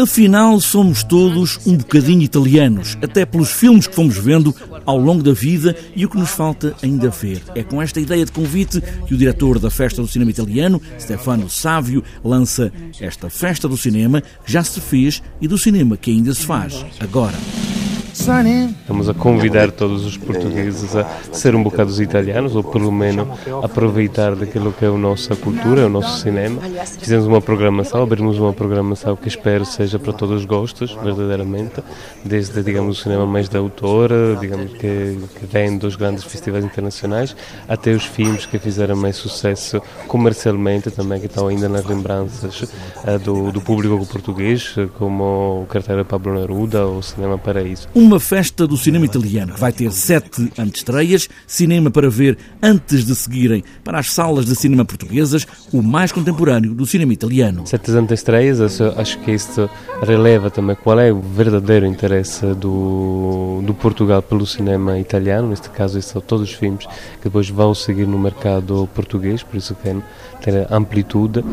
Afinal, somos todos um bocadinho italianos, até pelos filmes que fomos vendo ao longo da vida e o que nos falta ainda ver. É com esta ideia de convite que o diretor da Festa do Cinema Italiano, Stefano Sávio, lança esta Festa do Cinema que já se fez e do cinema que ainda se faz agora. Estamos a convidar todos os portugueses a ser um bocado os italianos, ou pelo menos aproveitar daquilo que é a nossa cultura, o nosso cinema. Fizemos uma programação, abrimos uma programação que espero seja para todos os gostos, verdadeiramente, desde, digamos, o cinema mais de autor, digamos, que, que vem dos grandes festivais internacionais, até os filmes que fizeram mais sucesso comercialmente também, que estão ainda nas lembranças uh, do, do público português, como o carteira Pablo Neruda ou o Cinema Paraíso. Uma festa do cinema italiano que vai ter sete antestreias, cinema para ver antes de seguirem para as salas de cinema portuguesas, o mais contemporâneo do cinema italiano. Sete antestreias, acho que isto releva também qual é o verdadeiro interesse do, do Portugal pelo cinema italiano, neste caso são todos os filmes que depois vão seguir no mercado português, por isso que tem amplitude.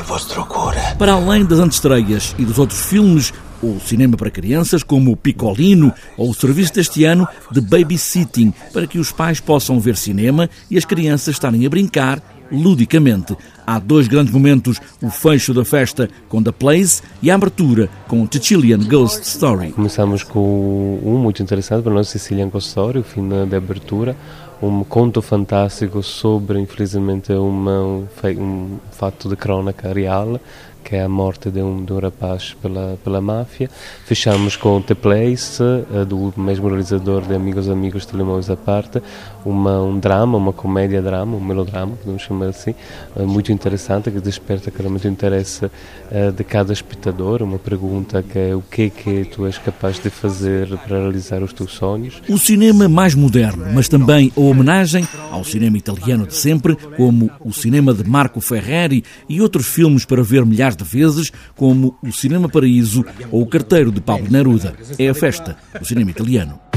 Vosso cuore. Para além das antestreias e dos outros filmes o cinema para crianças, como o Picolino ou o serviço deste ano de babysitting, para que os pais possam ver cinema e as crianças estarem a brincar ludicamente. Há dois grandes momentos: o fecho da festa com The Place e a abertura com The Chilean Ghost Story. Começamos com um muito interessante para nós, Sicilian Ghost Story, o fim da abertura, um conto fantástico sobre, infelizmente, uma, um, um fato de crónica real que é a morte de um, de um rapaz pela, pela máfia. Fechamos com The Place, uh, do mesmo realizador de Amigos Amigos Telemóveis à Parte, uma, um drama, uma comédia-drama, um melodrama, podemos chamar assim, uh, muito interessante, que desperta claramente o interesse uh, de cada espectador. Uma pergunta que é o que é que tu és capaz de fazer para realizar os teus sonhos. O cinema mais moderno, mas também a homenagem ao cinema italiano de sempre, como o cinema de Marco Ferreri e outros filmes para ver milhares de vezes, como o Cinema Paraíso ou o Carteiro de Pablo Neruda. É a festa do cinema italiano.